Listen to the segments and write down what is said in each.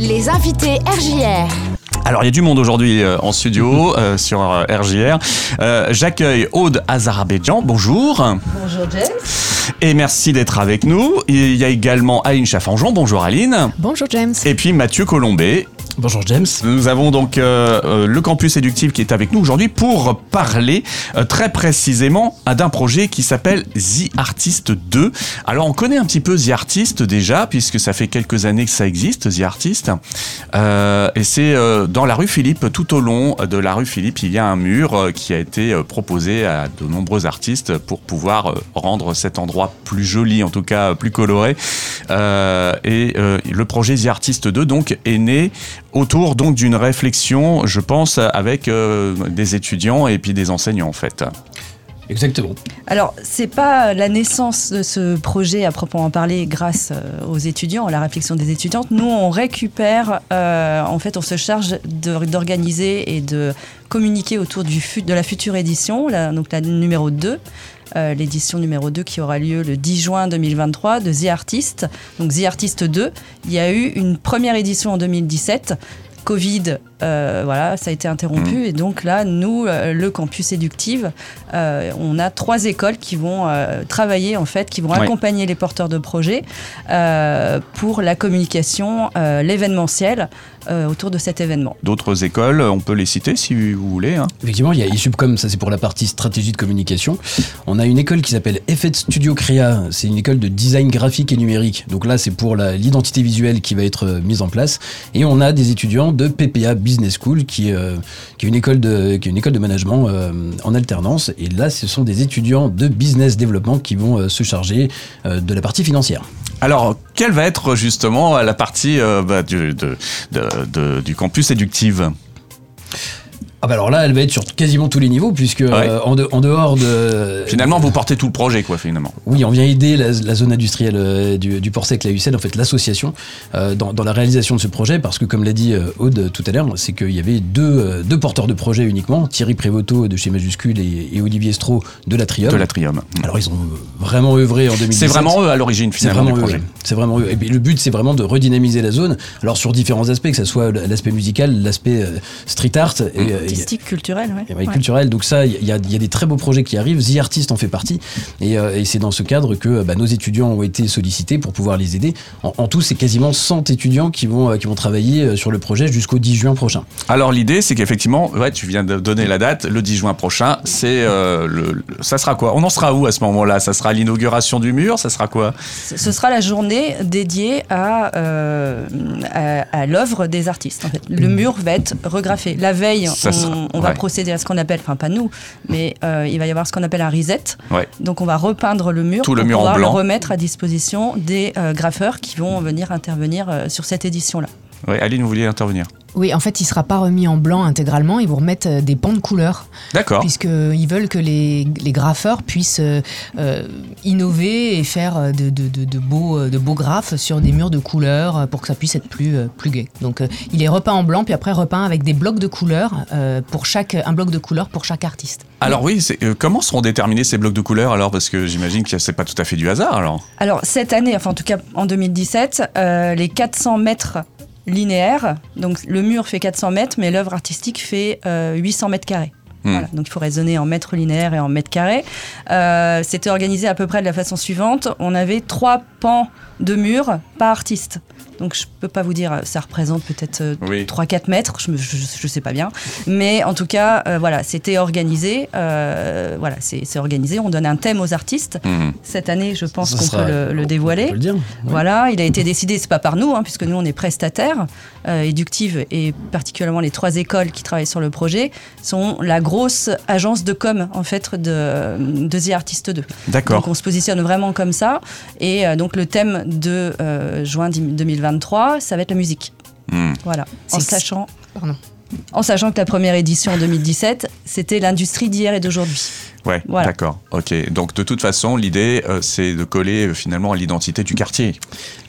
Les invités RJR. Alors il y a du monde aujourd'hui euh, en studio euh, sur euh, RJR. Euh, J'accueille Aude Azarabedjan, bonjour. Bonjour James. Et merci d'être avec nous. Il y a également Aline Chaffanjon, bonjour Aline. Bonjour James. Et puis Mathieu Colombet. Bonjour James. Nous avons donc euh, euh, le campus éductif qui est avec nous aujourd'hui pour parler euh, très précisément d'un projet qui s'appelle The Artist 2. Alors on connaît un petit peu The Artist déjà puisque ça fait quelques années que ça existe The Artist. Et c'est dans la rue Philippe, tout au long de la rue Philippe, il y a un mur qui a été proposé à de nombreux artistes pour pouvoir rendre cet endroit plus joli, en tout cas plus coloré. Et le projet The Artist 2 donc est né autour donc d'une réflexion, je pense, avec euh, des étudiants et puis des enseignants en fait. Exactement. Alors, c'est pas la naissance de ce projet à proprement parler grâce euh, aux étudiants, à la réflexion des étudiantes. Nous, on récupère, euh, en fait, on se charge d'organiser et de communiquer autour du, fut- de la future édition, la- donc la numéro 2. Euh, l'édition numéro 2 qui aura lieu le 10 juin 2023 de The Artist. Donc The Artist 2, il y a eu une première édition en 2017. Covid, euh, voilà, ça a été interrompu. Et donc là, nous, euh, le campus éductive, euh, on a trois écoles qui vont euh, travailler, en fait, qui vont Ouais. accompagner les porteurs de projets euh, pour la communication, euh, l'événementiel euh, autour de cet événement. D'autres écoles, on peut les citer si vous voulez. hein. Effectivement, il y a Isubcom, ça c'est pour la partie stratégie de communication. On a une école qui s'appelle Effet Studio Créa, c'est une école de design graphique et numérique. Donc là, c'est pour l'identité visuelle qui va être mise en place. Et on a des étudiants de PPA Business School, qui, euh, qui est une école de, qui est une école de management euh, en alternance. Et là, ce sont des étudiants de business development qui vont euh, se charger de la partie financière. Alors, quelle va être justement la partie bah, du, du campus éductive? Ah bah alors là, elle va être sur quasiment tous les niveaux, puisque euh, en, de- en dehors de... Finalement, vous portez tout le projet, quoi, finalement. Oui, on vient aider la, la zone industrielle euh, du, du Port Sec, la UCL, en fait l'association, euh, dans, dans la réalisation de ce projet, parce que comme l'a dit Aude tout à l'heure, c'est qu'il y avait deux, deux porteurs de projet uniquement, Thierry Prévoto de chez Majuscule et, et Olivier Stro de l'Atrium. De l'Atrium. Alors ils ont vraiment œuvré en 2017. C'est vraiment eux à l'origine, finalement, vraiment du eux. projet. C'est vraiment eux. Et puis, le but, c'est vraiment de redynamiser la zone. Alors sur différents aspects, que ce soit l'aspect musical, l'aspect street art et, et- Artistique, culturel, ouais. ouais, Ouais. culturel. Donc ça, il y, a- il y a des très beaux projets qui arrivent. The Artist en fait partie. Et, euh, et c'est dans ce cadre que euh, bah, nos étudiants ont été sollicités pour pouvoir les aider. En, en tout, c'est quasiment 100 étudiants qui vont, euh, qui vont travailler sur le projet jusqu'au 10 juin prochain. Alors l'idée, c'est qu'effectivement, ouais, tu viens de donner la date, le 10 juin prochain, c'est euh, le, le- ça sera quoi? On en sera où à ce moment-là? Ça sera l'inauguration du mur? Ça sera quoi? Ce ce sera la journée dédiée à, euh, à, à l'œuvre des artistes. En fait. Le mur va être regraffé. La veille, Ça on, on va procéder à ce qu'on appelle, enfin pas nous, mais euh, il va y avoir ce qu'on appelle un reset. Ouais. Donc on va repeindre le mur Tout le pour mur en pouvoir blanc. le remettre à disposition des euh, graffeurs qui vont venir intervenir euh, sur cette édition-là. Ouais, Aline, vous vouliez intervenir? Oui, en fait, il sera pas remis en blanc intégralement. Ils vous remettent euh, des pans de couleur, D'accord. puisqu'ils veulent que les, les graffeurs puissent euh, euh, innover et faire euh, de, de- de- de beaux, euh, de beaux graphes sur des murs de couleur euh, pour que ça puisse être plus, euh, plus gai. Donc, euh, il est repeint en blanc, puis après repeint avec des blocs de couleur euh, pour chaque, un bloc de couleur pour chaque artiste. Alors oui, c'est- euh, comment seront déterminés ces blocs de couleurs alors? Parce que j'imagine que c'est pas tout à fait du hasard alors. Alors cette année, enfin en tout cas en 2017, euh, les 400 mètres linéaires, donc le mur fait 400 mètres, mais l'œuvre artistique fait euh, 800 mètres carrés. Hmm. Voilà, donc il faut raisonner en mètres linéaires et en mètres carrés. Euh, C'était organisé à peu près de la façon suivante. On avait trois pans de mur par artiste. Donc je peux pas vous dire, ça représente peut-être euh, Oui. 3-4 mètres, je, je, je sais pas bien. Mais en tout cas, euh, voilà, c'était organisé. euh, voilà, c'est organisé. On donne un thème aux artistes. Mhm. Cette année, je pense qu'on peut le, le On dévoiler. peut le dire. Voilà, il a été décidé, c'est pas par nous, hein, puisque nous on est prestataires, euh, éductives et particulièrement les trois écoles qui travaillent sur le projet sont la grosse agence de com en fait de, de The Artist 2. D'accord. Donc on se positionne vraiment comme ça. Et euh, donc le thème de euh, juin 2023, ça va être la musique. Mhm. Voilà, en sachant, Pardon. en sachant que la première édition en 2017, c'était l'industrie d'hier et d'aujourd'hui. Ouais, Voilà. d'accord. Ok. Donc de toute façon, l'idée, euh, c'est de coller euh, finalement à l'identité du quartier.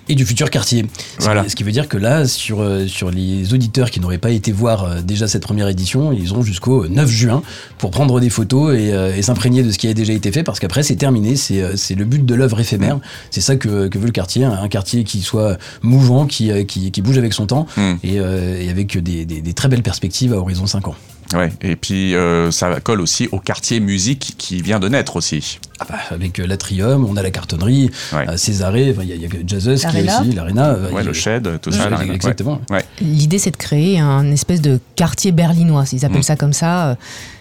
Et du futur quartier. Ce, Voilà. qui, ce qui veut dire que là, sur, euh, sur les auditeurs qui n'auraient pas été voir euh, déjà cette première édition, ils ont jusqu'au 9 juin pour prendre des photos et, euh, et s'imprégner de ce qui a déjà été fait, parce qu'après c'est terminé, c'est euh, c'est le but de l'œuvre éphémère. C'est ça que, que veut le quartier, un, quartier qui soit mouvant, qui, euh, qui, qui bouge avec son temps Mm. et, euh, et avec des, des- des très belles perspectives à horizon 5 ans. Ouais. Et puis euh, ça colle aussi au quartier musique qui vient de naître aussi. Ah bah, avec euh, l'Atrium, on a la cartonnerie, Ouais. euh, Césarée, il y a, il y a Jazzus qui est L'Arena. aussi, l'Arena. Ouais, le shed, tout ça. ouais. exactement. L'idée, c'est de créer un espèce de quartier berlinois. Ils appellent Mm. ça comme ça.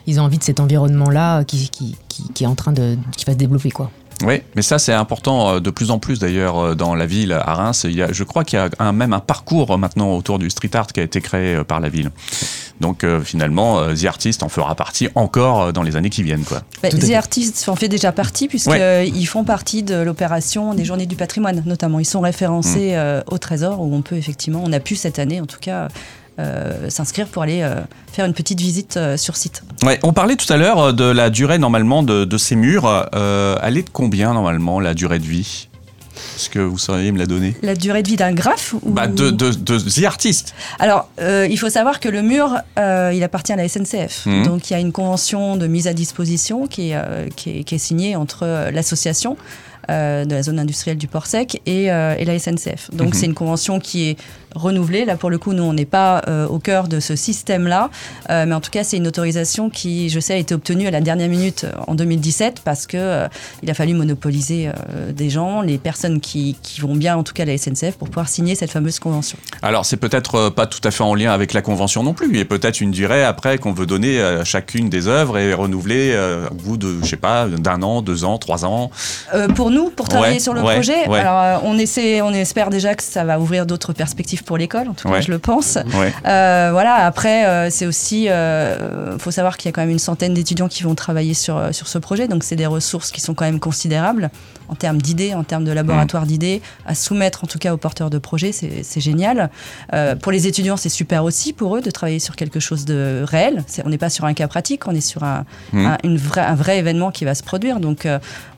Ils ont envie de cet environnement-là qui, qui, qui, qui est en train de, qui va se développer, quoi. Oui, mais ça c'est important euh, de plus en plus d'ailleurs euh, dans la ville à Reims. Il y a, je crois qu'il y a un, même un parcours euh, maintenant autour du street art qui a été créé par la ville. Donc euh, finalement, euh, The Artist en fera partie encore euh, dans les années qui viennent. Quoi. Bah, The fait. Artists en fait déjà partie puisqu'ils font partie de l'opération des Journées du patrimoine notamment. Ils sont référencés euh, au Trésor où on peut effectivement, on a pu cette année en tout cas euh, s'inscrire pour aller euh, faire une petite visite euh, sur site. Ouais, on parlait tout à l'heure de la durée normalement de, de ces murs. Elle est de combien normalement la durée de vie? Est-ce que vous sauriez me la donner? La durée de vie d'un graphe ou... bah, de, de, de The Artist. Alors, euh, il faut savoir que le mur, euh, il appartient à la SNCF. Mhm. Donc, il y a une convention de mise à disposition qui est, euh, qui est, qui est signée entre l'association euh, de la zone industrielle du port sec et, euh, et la SNCF. Donc, Mhm. c'est une convention qui est renouvelée. Là, pour le coup, nous, on n'est pas euh, au cœur de ce système-là. Mais en tout cas, c'est une autorisation qui, je sais, a été obtenue à la dernière minute en 2017 parce que il a fallu monopoliser des gens, les personnes qui, qui vont bien, en tout cas, à la SNCF, pour pouvoir signer cette fameuse convention. Alors c'est peut-être pas tout à fait en lien avec la convention non plus. A peut-être une durée après qu'on veut donner à chacune des œuvres et renouveler au bout de, je sais pas, d'un an, deux ans, trois ans. Pour nous, pour travailler Ouais, sur le ouais, projet, ouais. alors euh, on essaie, on espère déjà que ça va ouvrir d'autres perspectives pour l'école. En tout cas, je le pense. Euh, voilà. Après, euh, c'est aussi, euh, faut savoir qu'il y a quand même une centaine d'étudiants qui vont travailler sur sur ce projet, donc c'est des ressources qui sont quand même considérables en termes d'idées, en termes de laboratoire Mmh. d'idées à soumettre en tout cas aux porteurs de projets. C'est génial. Pour les étudiants, c'est super aussi pour eux de travailler sur quelque chose de réel. On n'est pas sur un cas pratique, on est sur un, Mmh. un- une vraie, un vrai événement qui va se produire. Donc,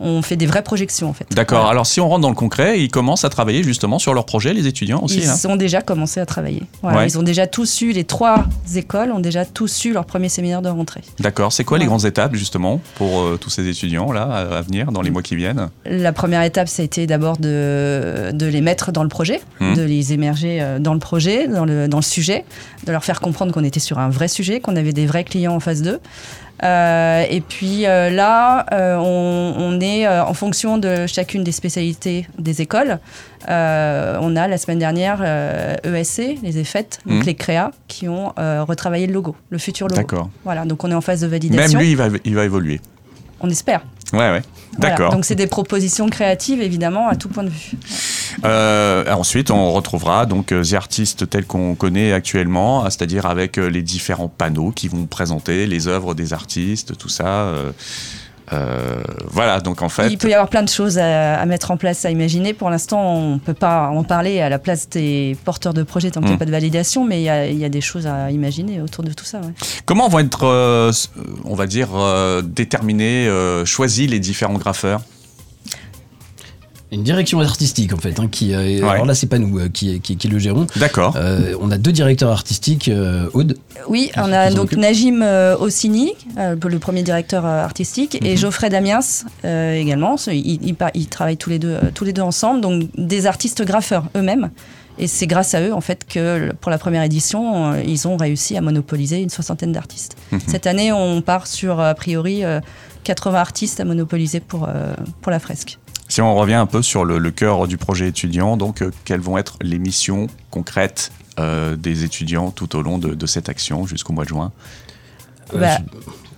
on fait des vraies projections en fait. D'accord. Voilà. Alors si on rentre dans le concret, ils commencent à travailler justement sur leur projet, les étudiants aussi. Ils hein. ont déjà commencé à travailler. Voilà, Ouais. Ils ont déjà tous eu, les trois écoles ont déjà tous eu leur premier séminaire de rentrée. D'accord. C'est quoi les grandes étapes justement pour euh, tous ces étudiants là à, à venir dans les mois qui viennent? La première étape, ça a été d'abord de, de les mettre dans le projet, Mhm. de les émerger euh, dans le projet, dans le, dans le sujet, de leur faire comprendre qu'on était sur un vrai sujet, qu'on avait des vrais clients en face d'eux. Euh, et puis euh, là, euh, on, on est en fonction de chacune des spécialités des écoles. Euh, on a la semaine dernière euh, ESC, les EFET, donc Mhm. les CREA, qui ont euh, retravaillé le logo, le futur logo. D'accord. Voilà, donc on est en phase de Même validation. lui, il va, il va évoluer. On espère. Ouais, ouais. Voilà. D'accord. Donc c'est des propositions créatives, évidemment, à tout point de vue. Euh, ensuite, on retrouvera donc euh, The Artist tel qu'on connaît actuellement, ah, c'est-à-dire avec euh, les différents panneaux qui vont présenter les œuvres des artistes, tout ça. Euh, voilà, donc en fait. Il peut y avoir plein de choses à, à mettre en place, à imaginer. Pour l'instant, on ne peut pas en parler à la place des porteurs de projets tant qu'il n'y a pas de validation, mais il y, a, il y a des choses à imaginer autour de tout ça. ouais. Comment vont être, euh, on va dire, euh, déterminés, choisis les différents graffeurs? Une direction artistique en fait, hein, qui, euh, alors là c'est pas nous euh, qui, qui, qui le gérons. D'accord. Euh, on a deux directeurs artistiques, euh, Aude. Oui, on a donc occupe Najim euh, Ossini, euh, le premier directeur euh, artistique, et Mhm. Geoffrey Damiens euh, également. Ils, ils travaillent tous les, deux, tous les deux ensemble, donc des artistes graffeurs eux-mêmes. Et c'est grâce à eux, en fait, que pour la première édition, euh, ils ont réussi à monopoliser une soixantaine d'artistes. Mhm. Cette année, on part sur, a priori, euh, 80 artistes à monopoliser pour, euh, pour la fresque. Si on revient un peu sur le, le cœur du projet étudiant, donc euh, quelles vont être les missions concrètes euh, des étudiants tout au long de, de cette action jusqu'au mois de juin? Euh, Bah.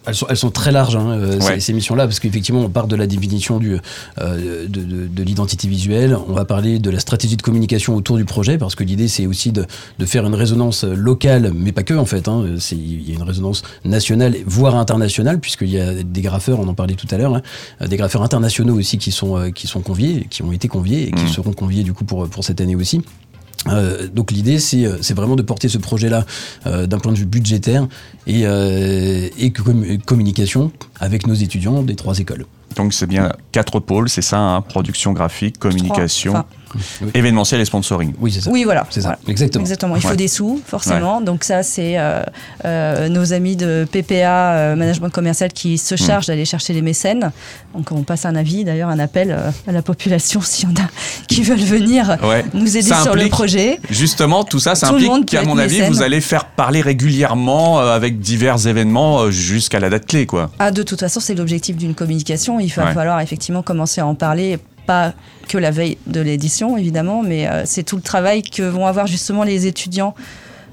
Elles, sont, elles sont très larges, hein, euh, Ouais. ces, ces missions-là, parce qu'effectivement, on part de la définition du, euh, de, de- de l'identité visuelle, on va parler de la stratégie de communication autour du projet, parce que l'idée, c'est aussi de, de faire une résonance locale, mais pas que, en fait. hein, Il y a une résonance nationale, voire internationale, puisqu'il y a des graffeurs, on en parlait tout à l'heure, hein, des graffeurs internationaux aussi qui sont, euh, qui sont conviés, qui ont été conviés, et qui Mhm. seront conviés, du coup, pour, pour cette année aussi. Euh, donc l'idée c'est euh, c'est vraiment de porter ce projet-là euh, d'un point de vue budgétaire et, euh, et com- communication avec nos étudiants des trois écoles. Donc c'est bien quatre pôles, c'est ça, hein, production graphique, communication, Enfin, événementiel et sponsoring. Oui, c'est ça. oui, voilà. C'est ça, Voilà. exactement. Exactement. Il faut Ouais. des sous, forcément. Donc ça, c'est euh, euh, nos amis de PPA, euh, Management Commercial, qui se Hmm. chargent d'aller chercher les mécènes. Donc on passe un avis, d'ailleurs, un appel euh, à la population s'il y en a qui veulent venir Ouais. nous aider sur le projet. Justement, tout ça, ça Tout implique qu'à mon avis, mécène. vous allez faire parler régulièrement euh, avec divers événements euh, jusqu'à la date clé, quoi. Ah, de toute façon, c'est l'objectif d'une communication. Il va Ouais. falloir effectivement commencer à en parler, pas que la veille de l'édition, évidemment, mais euh, c'est tout le travail que vont avoir justement les étudiants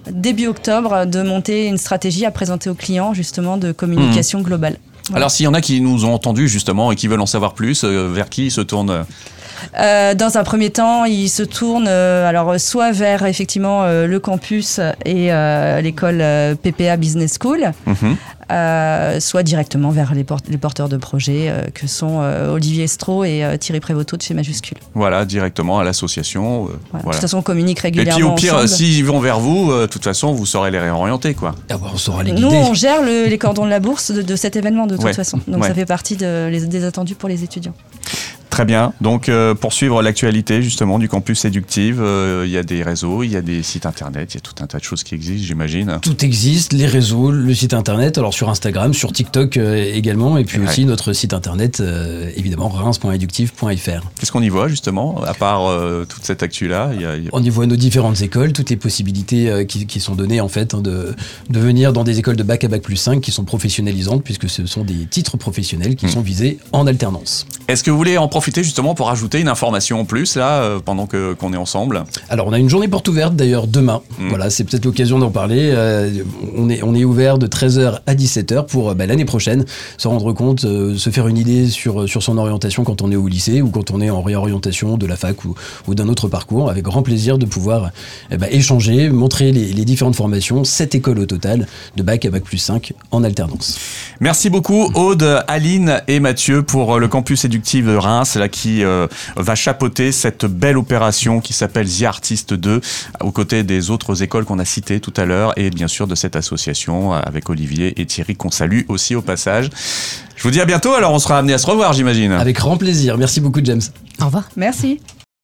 début octobre de monter une stratégie à présenter aux clients justement de communication globale. Voilà. Alors, s'il y en a qui nous ont entendus, justement, et qui veulent en savoir plus, euh, vers qui ils se tournent Euh, dans un premier temps, ils se tournent euh, alors soit vers effectivement euh, le campus et l'école PPA Business School, Mhm. Euh, soit directement vers les, port- les porteurs de projets euh, que sont euh, Olivier Estro et euh, Thierry Prévoto de chez Majuscule. Voilà, directement à l'association. euh, Voilà. voilà. De toute façon, on communique Et régulièrement. puis, au pire, s'ils vont vers vous, euh, de toute façon, vous saurez les réorienter, quoi. Ah bah, on saura les Nous, on gère le- les cordons de la bourse de, de cet événement de toute Ouais. façon. Donc Ouais. ça fait partie de- les- des attendus pour les étudiants. Très bien. Donc, euh, pour suivre l'actualité, justement, du campus Séductive, euh, il y a des réseaux, il y a des sites internet, il y a tout un tas de choses qui existent, j'imagine. Tout existe, les réseaux, le site internet, alors sur Instagram, sur TikTok euh, également, et puis Ouais. aussi notre site internet, euh, évidemment, reims.eductive.fr. Qu'est-ce qu'on y voit, justement, à part toute cette actu-là? Il y a- il y a- On y voit nos différentes écoles, toutes les possibilités qui, qui sont données en fait hein, de, de venir dans des écoles de bac à bac plus 5 qui sont professionnalisantes puisque ce sont des titres professionnels qui Mm. sont visés en alternance. Est-ce que vous voulez en profiter, justement, pour ajouter une information en plus, là, euh, pendant que- qu'on est ensemble Alors on a une journée porte ouverte d'ailleurs demain. Mm. Voilà, c'est peut-être l'occasion d'en parler. Euh, on, est, on est ouvert de 13h à 17h pour euh, bah, l'année prochaine se rendre compte, euh, se faire une idée sur, sur son orientation quand on est au lycée ou quand on est en réorientation de la fac ou, ou d'un autre parcours. Avec grand plaisir de pouvoir eh bah, échanger, montrer les, les différentes formations, sept écoles au total, de bac à bac plus 5 en alternance. Merci beaucoup Aude, Aline et Mathieu pour le campus éductif de Reims là qui euh, va chapeauter cette belle opération qui s'appelle The Artist 2 aux côtés des autres écoles qu'on a citées tout à l'heure et bien sûr de cette association euh, avec Olivier et Thierry qu'on salue aussi au passage. Je vous dis à bientôt alors on sera amené à se revoir j'imagine. Avec grand plaisir. Merci beaucoup James. Au revoir. Merci.